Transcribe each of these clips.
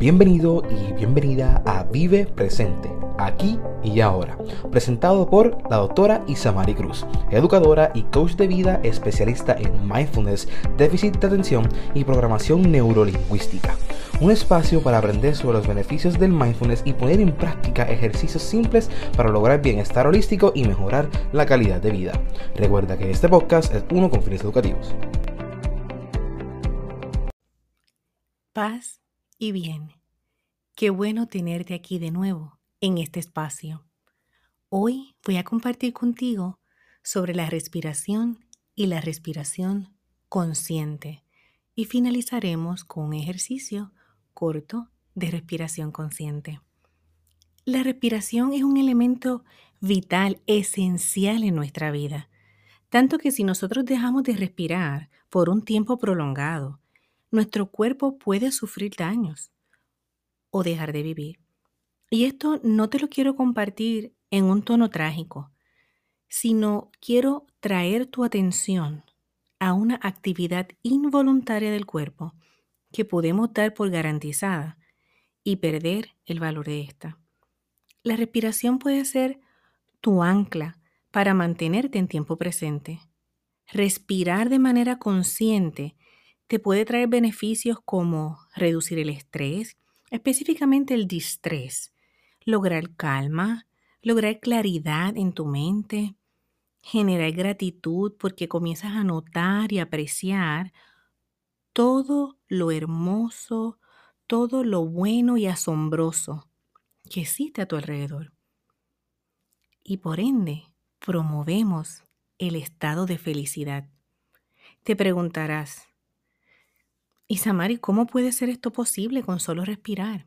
Bienvenido y bienvenida a Vive Presente, aquí y ahora, presentado por la doctora Isamari Cruz, educadora y coach de vida especialista en mindfulness, déficit de atención y programación neurolingüística. Un espacio para aprender sobre los beneficios del mindfulness y poner en práctica ejercicios simples para lograr bienestar holístico y mejorar la calidad de vida. Recuerda que este podcast es uno con fines educativos. Paz y bien. Qué bueno tenerte aquí de nuevo en este espacio. Hoy voy a compartir contigo sobre la respiración y la respiración consciente y finalizaremos con un ejercicio corto de respiración consciente. La respiración es un elemento vital, esencial en nuestra vida, tanto que si nosotros dejamos de respirar por un tiempo prolongado, nuestro cuerpo puede sufrir daños o dejar de vivir. Y esto no te lo quiero compartir en un tono trágico, sino quiero traer tu atención a una actividad involuntaria del cuerpo que podemos dar por garantizada y perder el valor de esta. La respiración puede ser tu ancla para mantenerte en tiempo presente. Respirar de manera consciente te puede traer beneficios como reducir el estrés, específicamente el distrés, lograr calma, lograr claridad en tu mente, generar gratitud porque comienzas a notar y apreciar todo lo hermoso, todo lo bueno y asombroso que existe a tu alrededor. Y por ende, promovemos el estado de felicidad. Te preguntarás, y Samari, ¿cómo puede ser esto posible con solo respirar?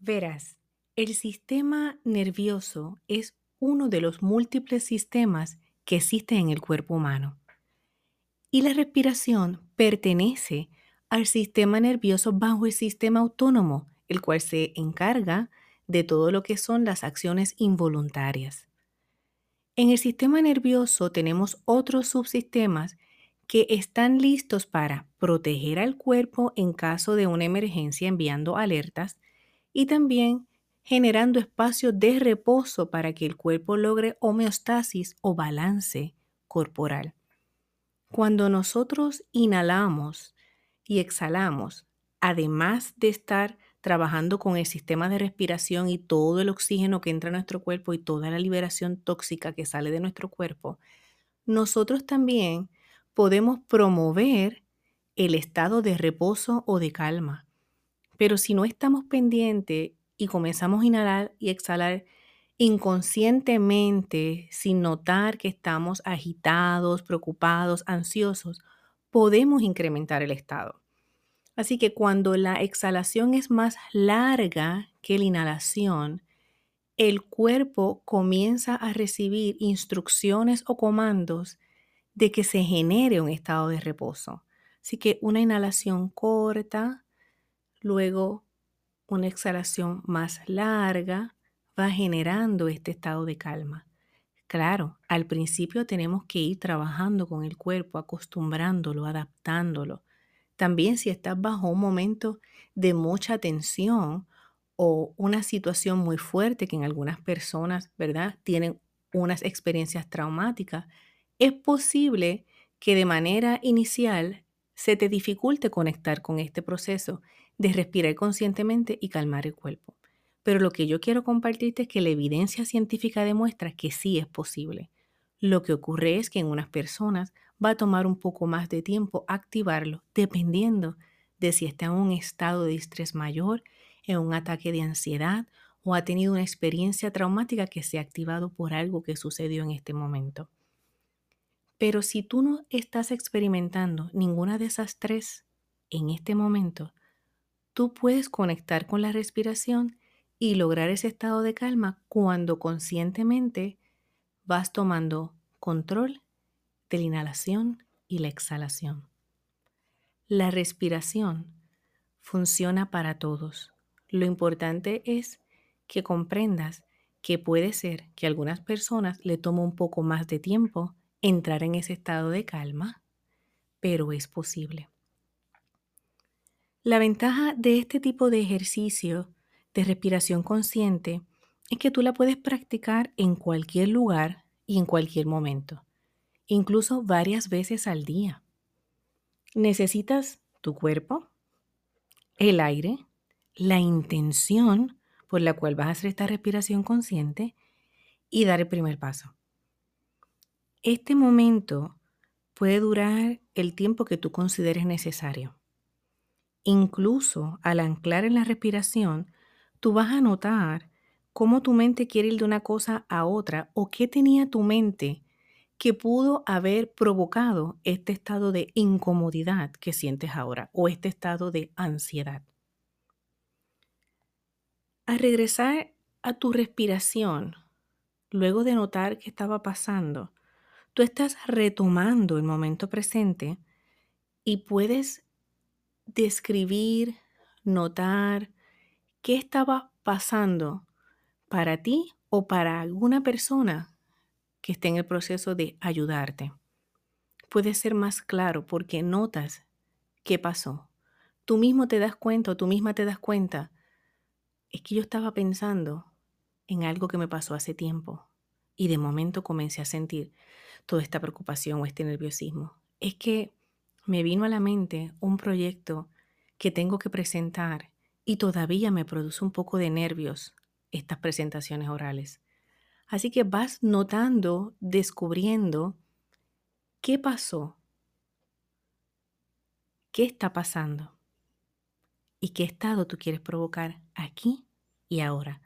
Verás, el sistema nervioso es uno de los múltiples sistemas que existen en el cuerpo humano. Y la respiración pertenece al sistema nervioso bajo el sistema autónomo, el cual se encarga de todo lo que son las acciones involuntarias. En el sistema nervioso tenemos otros subsistemas que están listos para proteger al cuerpo en caso de una emergencia enviando alertas y también generando espacios de reposo para que el cuerpo logre homeostasis o balance corporal. Cuando nosotros inhalamos y exhalamos, además de estar trabajando con el sistema de respiración y todo el oxígeno que entra a nuestro cuerpo y toda la liberación tóxica que sale de nuestro cuerpo, nosotros también podemos promover el estado de reposo o de calma. Pero si no estamos pendientes y comenzamos a inhalar y exhalar inconscientemente, sin notar que estamos agitados, preocupados, ansiosos, podemos incrementar el estado. Así que cuando la exhalación es más larga que la inhalación, el cuerpo comienza a recibir instrucciones o comandos de que se genere un estado de reposo. Así que una inhalación corta, luego una exhalación más larga, va generando este estado de calma. Claro, al principio tenemos que ir trabajando con el cuerpo, acostumbrándolo, adaptándolo. También si estás bajo un momento de mucha tensión o una situación muy fuerte que en algunas personas, ¿verdad? Tienen unas experiencias traumáticas, es posible que de manera inicial se te dificulte conectar con este proceso de respirar conscientemente y calmar el cuerpo. Pero lo que yo quiero compartirte es que la evidencia científica demuestra que sí es posible. Lo que ocurre es que en unas personas va a tomar un poco más de tiempo activarlo, dependiendo de si está en un estado de estrés mayor, en un ataque de ansiedad o ha tenido una experiencia traumática que se ha activado por algo que sucedió en este momento. Pero si tú no estás experimentando ninguna de esas tres en este momento, tú puedes conectar con la respiración y lograr ese estado de calma cuando conscientemente vas tomando control de la inhalación y la exhalación. La respiración funciona para todos. Lo importante es que comprendas que puede ser que a algunas personas le tome un poco más de tiempo entrar en ese estado de calma, pero es posible. La ventaja de este tipo de ejercicio de respiración consciente es que tú la puedes practicar en cualquier lugar y en cualquier momento, incluso varias veces al día. Necesitas tu cuerpo, el aire, la intención por la cual vas a hacer esta respiración consciente y dar el primer paso. Este momento puede durar el tiempo que tú consideres necesario. Incluso al anclar en la respiración, tú vas a notar cómo tu mente quiere ir de una cosa a otra o qué tenía tu mente que pudo haber provocado este estado de incomodidad que sientes ahora o este estado de ansiedad. Al regresar a tu respiración, luego de notar qué estaba pasando, tú estás retomando el momento presente y puedes describir, notar qué estaba pasando para ti o para alguna persona que esté en el proceso de ayudarte. Puede ser más claro porque notas qué pasó. Tú mismo te das cuenta o tú misma te das cuenta. Es que yo estaba pensando en algo que me pasó hace tiempo y de momento comencé a sentir toda esta preocupación o este nerviosismo. Es que me vino a la mente un proyecto que tengo que presentar y todavía me produce un poco de nervios estas presentaciones orales. Así que vas notando, descubriendo qué pasó, qué está pasando y qué estado tú quieres provocar aquí y ahora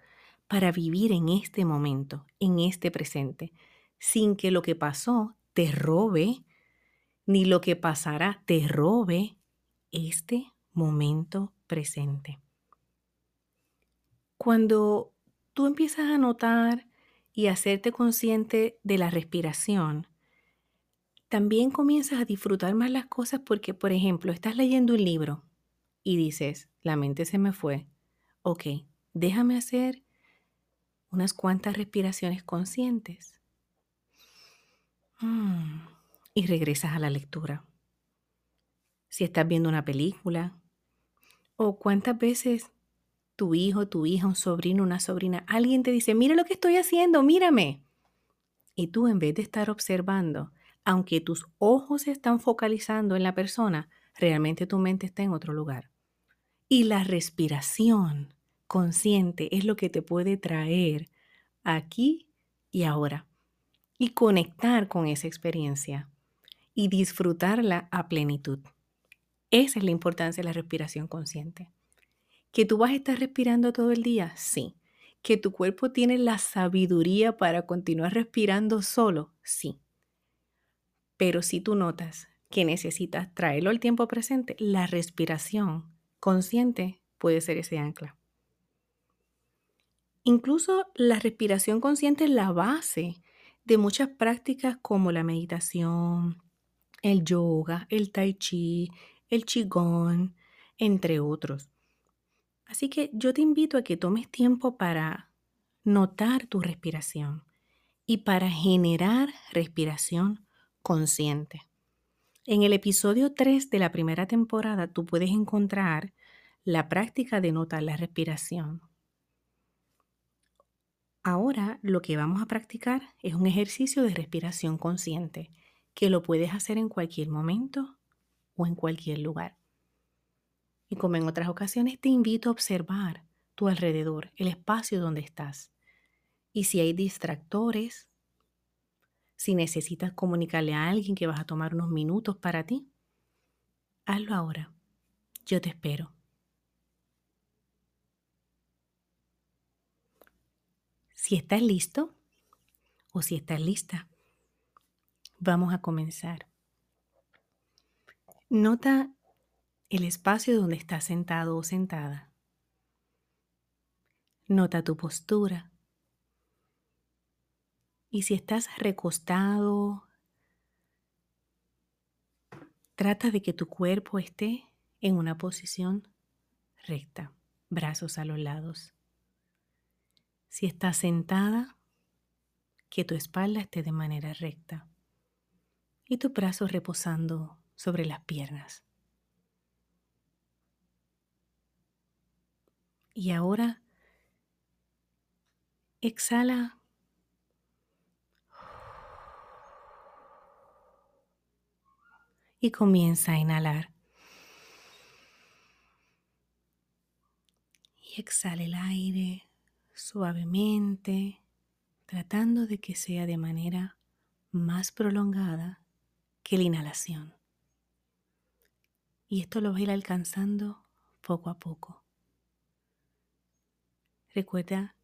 para vivir en este momento, en este presente, sin que lo que pasó te robe, ni lo que pasará te robe este momento presente. Cuando tú empiezas a notar y hacerte consciente de la respiración, también comienzas a disfrutar más las cosas porque, por ejemplo, estás leyendo un libro y dices, la mente se me fue. Ok, déjame hacer unas cuantas respiraciones conscientes. Mm, y regresas a la lectura. Si estás viendo una película, o cuántas veces tu hijo, tu hija, un sobrino, una sobrina, alguien te dice, mira lo que estoy haciendo, mírame. Y tú en vez de estar observando, aunque tus ojos se están focalizando en la persona, realmente tu mente está en otro lugar. Y la respiración consciente es lo que te puede traer aquí y ahora y conectar con esa experiencia y disfrutarla a plenitud. Esa es la importancia de la respiración consciente. ¿Que tú vas a estar respirando todo el día? Sí. ¿Que tu cuerpo tiene la sabiduría para continuar respirando solo? Sí. Pero si tú notas que necesitas traerlo al tiempo presente, la respiración consciente puede ser ese ancla. Incluso la respiración consciente es la base de muchas prácticas como la meditación, el yoga, el tai chi, el qigong, entre otros. Así que yo te invito a que tomes tiempo para notar tu respiración y para generar respiración consciente. En el episodio 3 de la primera temporada tú puedes encontrar la práctica de notar la respiración. Ahora lo que vamos a practicar es un ejercicio de respiración consciente que lo puedes hacer en cualquier momento o en cualquier lugar. Y como en otras ocasiones, te invito a observar tu alrededor, el espacio donde estás. Y si hay distractores, si necesitas comunicarle a alguien que vas a tomar unos minutos para ti, hazlo ahora. Yo te espero. Si estás listo o si estás lista, vamos a comenzar. Nota el espacio donde estás sentado o sentada. Nota tu postura. Y si estás recostado, trata de que tu cuerpo esté en una posición recta, brazos a los lados. Si estás sentada, que tu espalda esté de manera recta y tu brazo reposando sobre las piernas. Y ahora exhala. Y comienza a inhalar. Y exhala el aire suavemente, tratando de que sea de manera más prolongada que la inhalación. Y esto lo va a ir alcanzando poco a poco. Recuerda,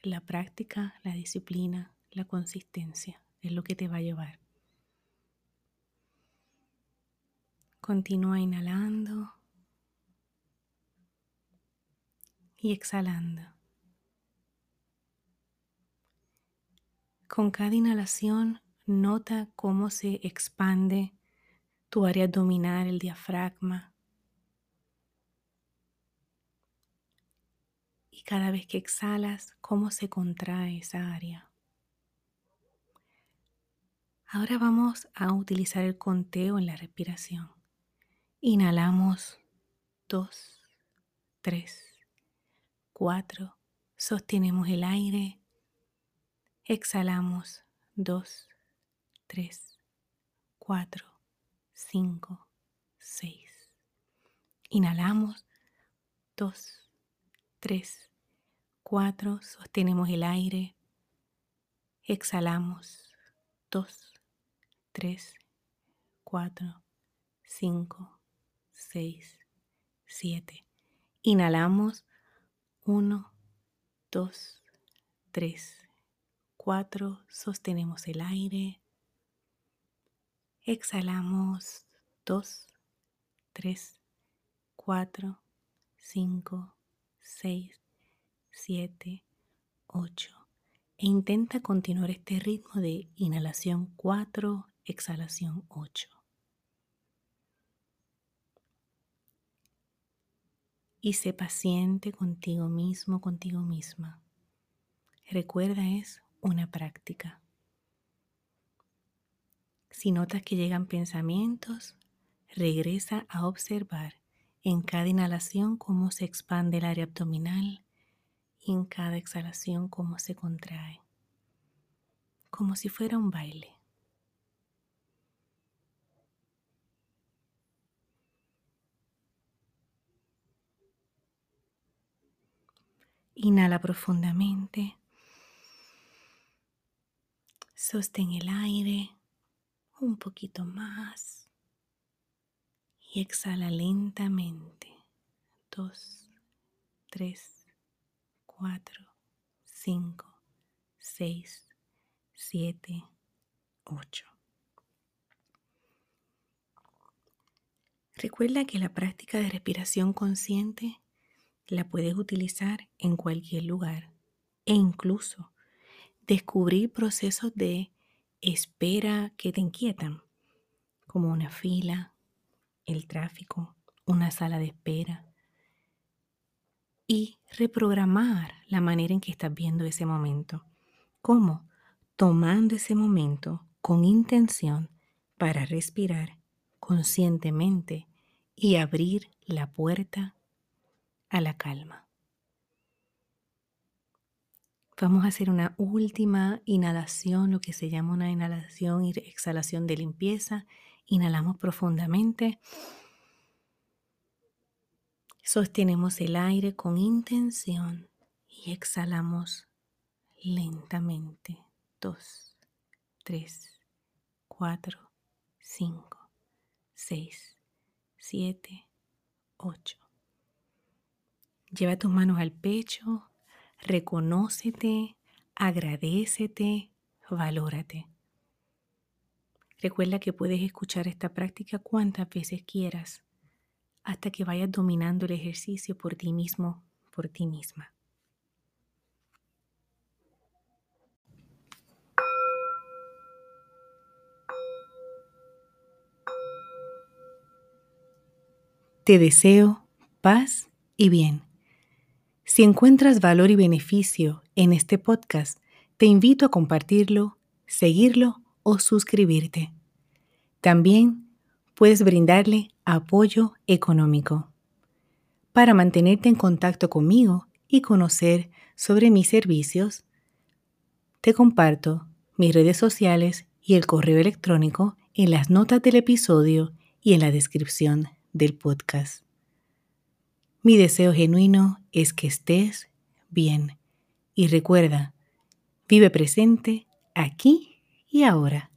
la práctica, la disciplina, la consistencia es lo que te va a llevar. Continúa inhalando y exhalando. Con cada inhalación nota cómo se expande tu área abdominal, el diafragma. Y cada vez que exhalas, cómo se contrae esa área. Ahora vamos a utilizar el conteo en la respiración. Inhalamos 2, 3, 4. Sostenemos el aire. Exhalamos 2, 3, 4. 5, 6. Inhalamos. 2, 3, 4. Sostenemos el aire. Exhalamos. 2, 3, 4, 5, 6, 7. Inhalamos. 1, 2, 3, 4. Sostenemos el aire. Exhalamos 2, 3, 4, 5, 6, 7, 8. E intenta continuar este ritmo de inhalación 4, exhalación 8. Y sé paciente contigo mismo, contigo misma. Recuerda, es una práctica. Si notas que llegan pensamientos, regresa a observar en cada inhalación cómo se expande el área abdominal y en cada exhalación cómo se contrae, como si fuera un baile. Inhala profundamente. Sostén el aire un poquito más y exhala lentamente. Dos, tres, cuatro, cinco, seis, siete, ocho. Recuerda que la práctica de respiración consciente la puedes utilizar en cualquier lugar e incluso descubrir procesos de espera que te inquietan, como una fila, el tráfico, una sala de espera, y reprogramar la manera en que estás viendo ese momento. ¿Cómo? Tomando ese momento con intención para respirar conscientemente y abrir la puerta a la calma. Vamos a hacer una última inhalación, lo que se llama una inhalación y exhalación de limpieza. Inhalamos profundamente. Sostenemos el aire con intención y exhalamos lentamente. Dos, tres, cuatro, cinco, seis, siete, ocho. Lleva tus manos al pecho reconócete, agradecete, valórate. Recuerda que puedes escuchar esta práctica cuantas veces quieras hasta que vayas dominando el ejercicio por ti mismo, por ti misma. Te deseo paz y bien. Si encuentras valor y beneficio en este podcast, te invito a compartirlo, seguirlo o suscribirte. También puedes brindarle apoyo económico. Para mantenerte en contacto conmigo y conocer sobre mis servicios, te comparto mis redes sociales y el correo electrónico en las notas del episodio y en la descripción del podcast. Mi deseo genuino es que estés bien y recuerda, vive presente aquí y ahora.